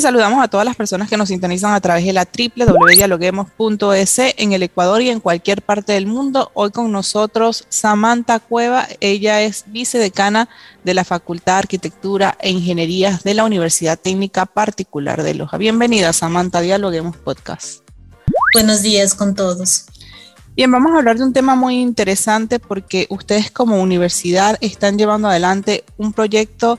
Saludamos a todas las personas que nos sintonizan a través de la www.dialoguemos.es en el Ecuador y en cualquier parte del mundo. Hoy con nosotros Samantha Cueva, ella es vicedecana de la Facultad de Arquitectura e Ingenierías de la Universidad Técnica Particular de Loja. Bienvenida Samantha, Dialoguemos Podcast. Buenos días con todos. Bien, vamos a hablar de un tema muy interesante porque ustedes como universidad están llevando adelante un proyecto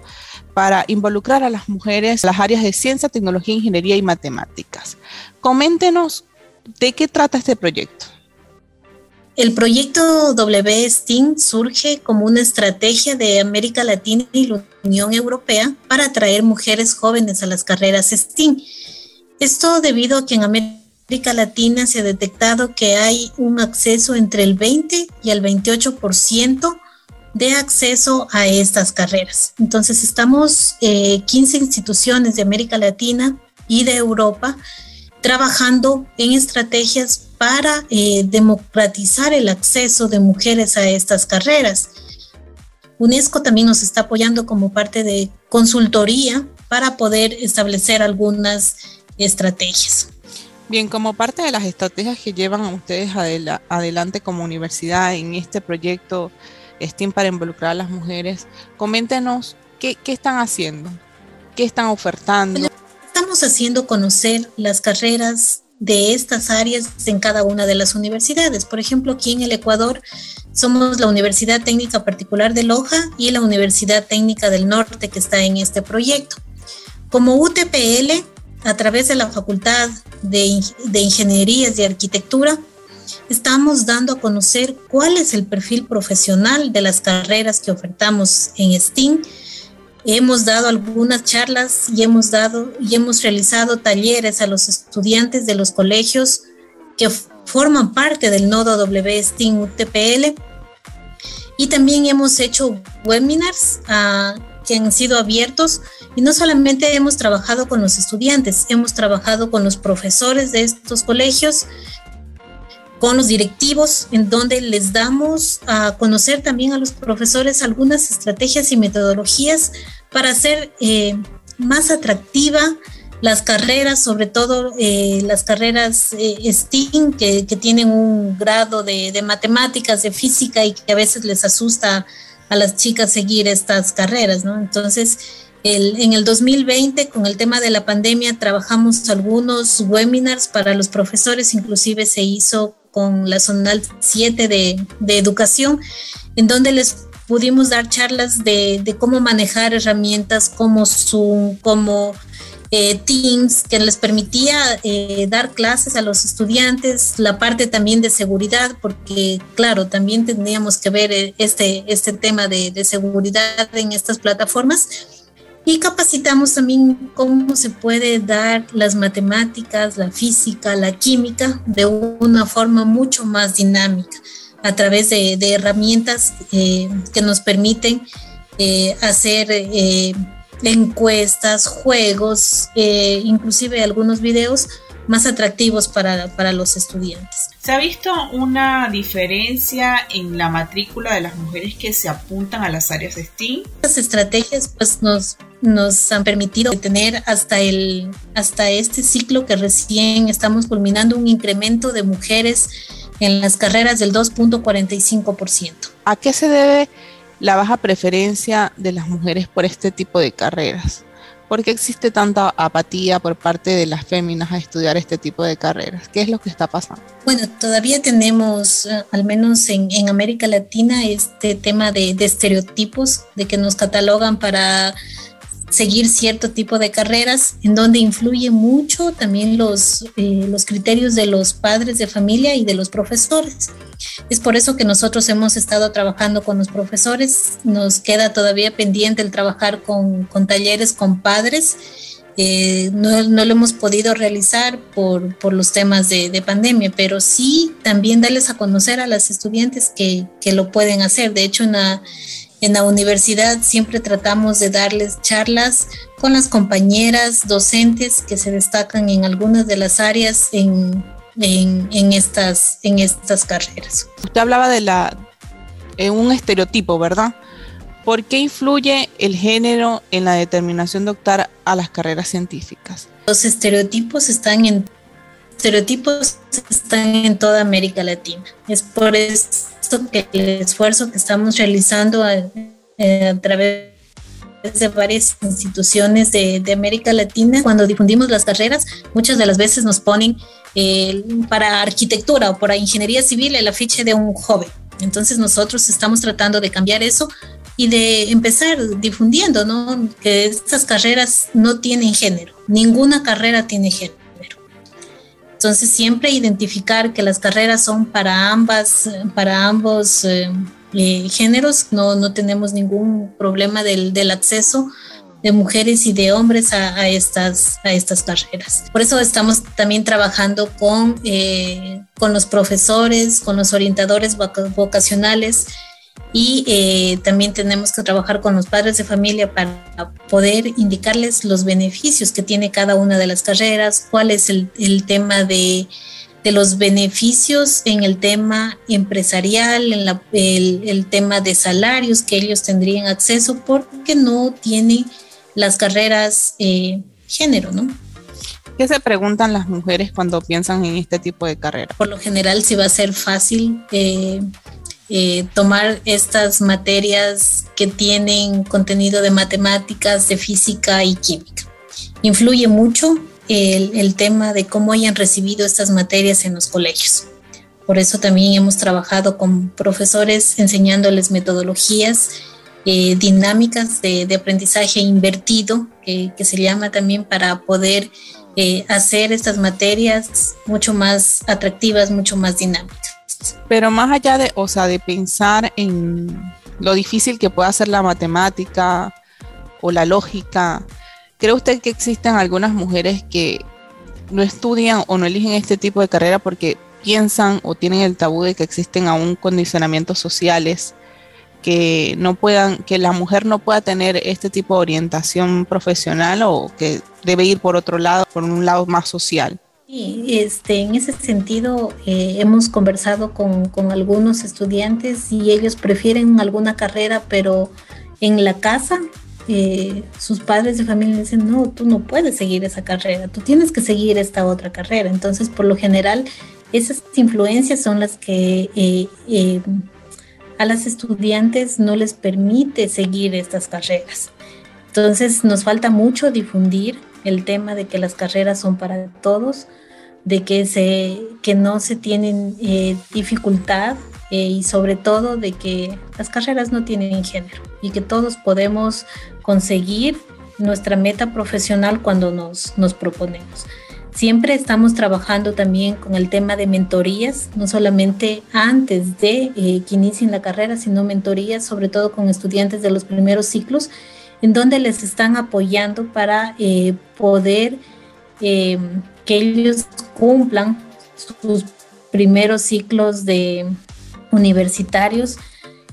para involucrar a las mujeres en las áreas de ciencia, tecnología, ingeniería y matemáticas. Coméntenos de qué trata este proyecto. El proyecto WSTEAM surge como una estrategia de América Latina y la Unión Europea para atraer mujeres jóvenes a las carreras STEAM. Esto debido a que en América Latina se ha detectado que hay un acceso entre el 20 y el 28% de acceso a estas carreras. Entonces estamos 15 eh, instituciones de América Latina y de Europa trabajando en estrategias para eh, democratizar el acceso de mujeres a estas carreras. UNESCO también nos está apoyando como parte de consultoría para poder establecer algunas estrategias. Bien, como parte de las estrategias que llevan ustedes adelante como universidad en este proyecto, STEAM para involucrar a las mujeres. Coméntenos qué, están haciendo, qué están ofertando. estamos haciendo conocer las carreras de estas áreas en cada una de las universidades. Por ejemplo, aquí en el Ecuador somos la Universidad Técnica Particular de Loja y la Universidad Técnica del Norte que está en este proyecto. Como UTPL, a través de la Facultad de, de Ingenierías y Arquitectura, estamos dando a conocer cuál es el perfil profesional de las carreras que ofertamos en STEAM. Hemos dado algunas charlas y hemos dado y hemos realizado talleres a los estudiantes de los colegios que forman parte del nodo WSTEAM UTPL y también hemos hecho webinars ah, que han sido abiertos y no solamente hemos trabajado con los estudiantes, hemos trabajado con los profesores de estos colegios con los directivos, en donde les damos a conocer también a los profesores algunas estrategias y metodologías para hacer eh, más atractiva las carreras, sobre todo eh, las carreras eh, STEAM, que, tienen un grado de, de, matemáticas, de física y que a veces les asusta a las chicas seguir estas carreras, ¿no? Entonces, en el 2020, con el tema de la pandemia, trabajamos algunos webinars para los profesores, inclusive se hizo con la Zonal 7 de, educación, en donde les pudimos dar charlas de, cómo manejar herramientas como Zoom, como eh, Teams, que les permitía eh, dar clases a los estudiantes, la parte también de seguridad, porque claro, también tendríamos que ver eh, este, este tema de, de seguridad en estas plataformas. Y capacitamos también cómo se puede dar las matemáticas, la física, la química de una forma mucho más dinámica a través de, herramientas eh, que nos permiten eh, hacer eh, encuestas, juegos, inclusive algunos videos más atractivos para, para los estudiantes. ¿Se ha visto una diferencia en la matrícula de las mujeres que se apuntan a las áreas de STEAM? Las estrategias pues nos, nos han permitido tener hasta, el, hasta este ciclo que recién estamos culminando un incremento de mujeres en las carreras del 2.45%. ¿A qué se debe la baja preferencia de las mujeres por este tipo de carreras? ¿Por qué existe tanta apatía por parte de las féminas a estudiar este tipo de carreras? ¿Qué es lo que está pasando? Bueno, todavía tenemos, eh, al menos en, América Latina, este tema de, estereotipos, de que nos catalogan para seguir cierto tipo de carreras, en donde influye mucho también los, eh, los criterios de los padres de familia y de los profesores. Es por eso que nosotros hemos estado trabajando con los profesores, nos queda todavía pendiente el trabajar con, con talleres con padres. Eh, no, no, lo hemos podido realizar por, por los temas de, de, pandemia, pero sí también darles a conocer a las estudiantes que, que lo pueden hacer. De hecho, una, en la universidad siempre tratamos de darles charlas con las compañeras docentes que se destacan en algunas de las áreas en, en, estas, en estas carreras. Usted hablaba de la en un estereotipo, ¿verdad? ¿Por qué influye el género en la determinación de optar a las carreras científicas? Los estereotipos están en estereotipos están en toda América Latina. Es por que el esfuerzo que estamos realizando a, eh, través de varias instituciones de, de, América Latina, cuando difundimos las carreras, muchas de las veces nos ponen eh, para arquitectura o para ingeniería civil el afiche de un joven. Entonces nosotros estamos tratando de cambiar eso y de empezar difundiendo, ¿no? Que estas carreras no tienen género, ninguna carrera tiene género. Entonces siempre identificar que las carreras son para ambas, para ambos eh, eh, géneros, no, no tenemos ningún problema del, del acceso de mujeres y de hombres a, estas, a estas carreras. Por eso estamos también trabajando con, eh, con los profesores, con los orientadores vocacionales y eh, también tenemos que trabajar con los padres de familia para poder indicarles los beneficios que tiene cada una de las carreras, cuál es el, el tema de, de, los beneficios en el tema empresarial, en la, el, el, tema de salarios que ellos tendrían acceso porque no tienen las carreras eh, género, ¿no? ¿Qué se preguntan las mujeres cuando piensan en este tipo de carrera? Por lo general, si va a ser fácil eh, eh, tomar estas materias que tienen contenido de matemáticas, de física y química. Influye mucho el, el, tema de cómo hayan recibido estas materias en los colegios. Por eso también hemos trabajado con profesores enseñándoles metodologías eh, dinámicas de, de, aprendizaje invertido, que, que, se llama también para poder eh, hacer estas materias mucho más atractivas, mucho más dinámicas. Pero más allá de, o sea, de pensar en lo difícil que puede ser la matemática o la lógica, ¿cree usted que existen algunas mujeres que no estudian o no eligen este tipo de carrera porque piensan o tienen el tabú de que existen aún condicionamientos sociales que no puedan, que la mujer no pueda tener este tipo de orientación profesional o que debe ir por otro lado, por un lado más social? Sí, este, en ese sentido eh, hemos conversado con, con, algunos estudiantes y ellos prefieren alguna carrera, pero en la casa eh, sus padres de familia dicen, no, tú no puedes seguir esa carrera, tú tienes que seguir esta otra carrera. Entonces, por lo general, esas influencias son las que eh, a las estudiantes no les permite seguir estas carreras. Entonces, nos falta mucho difundir el tema de que las carreras son para todos de que, se, que no se tienen eh, dificultad eh, y sobre todo de que las carreras no tienen género y que todos podemos conseguir nuestra meta profesional cuando nos, nos proponemos. Siempre estamos trabajando también con el tema de mentorías, no solamente antes de eh, que inicien la carrera, sino mentorías sobre todo con estudiantes de los primeros ciclos, en donde les están apoyando para eh, poder eh, que ellos cumplan sus primeros ciclos de universitarios,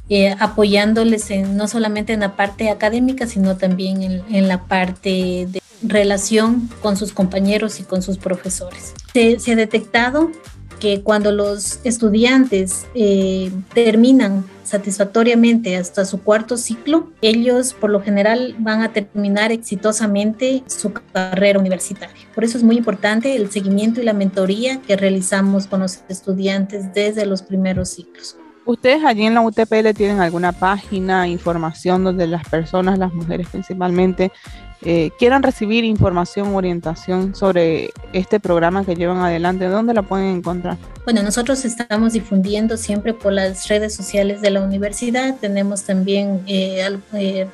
eh, apoyándoles en, no solamente en la parte académica, sino también en, en, la parte de relación con sus compañeros y con sus profesores. Se, se ha detectado que cuando los estudiantes eh, terminan satisfactoriamente hasta su cuarto ciclo, ellos por lo general van a terminar exitosamente su carrera universitaria. Por eso es muy importante el seguimiento y la mentoría que realizamos con los estudiantes desde los primeros ciclos. ¿Ustedes allí en la UTPL tienen alguna página, información donde las personas, las mujeres principalmente, eh, quieran recibir información, orientación sobre este programa que llevan adelante, ¿dónde la pueden encontrar? Bueno, nosotros estamos difundiendo siempre por las redes sociales de la universidad. Tenemos también eh, eh,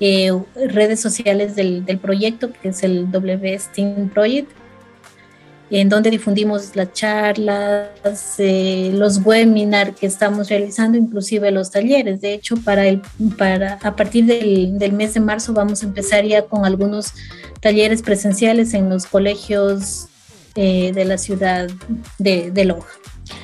eh, redes sociales del, del, proyecto, que es el WSTEAM Project, en donde difundimos las charlas, eh, los webinars que estamos realizando, inclusive los talleres. De hecho, para el, para, a partir del, del, mes de marzo vamos a empezar ya con algunos talleres presenciales en los colegios eh, de la ciudad de, de, Loja.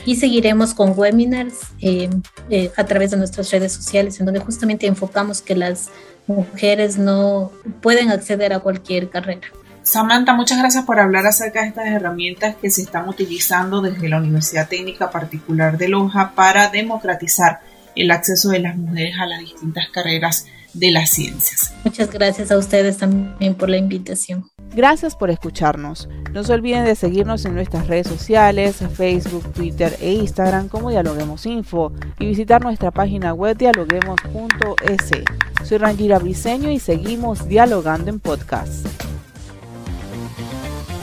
Y seguiremos con webinars eh, eh, a través de nuestras redes sociales, en donde justamente enfocamos que las mujeres no pueden acceder a cualquier carrera. Samantha, muchas gracias por hablar acerca de estas herramientas que se están utilizando desde la Universidad Técnica Particular de Loja para democratizar el acceso de las mujeres a las distintas carreras de las ciencias. Muchas gracias a ustedes también por la invitación. Gracias por escucharnos. No se olviden de seguirnos en nuestras redes sociales, Facebook, Twitter e Instagram como Dialoguemos Info y visitar nuestra página web dialoguemos.es. Soy Rangira Briseño y seguimos dialogando en podcast.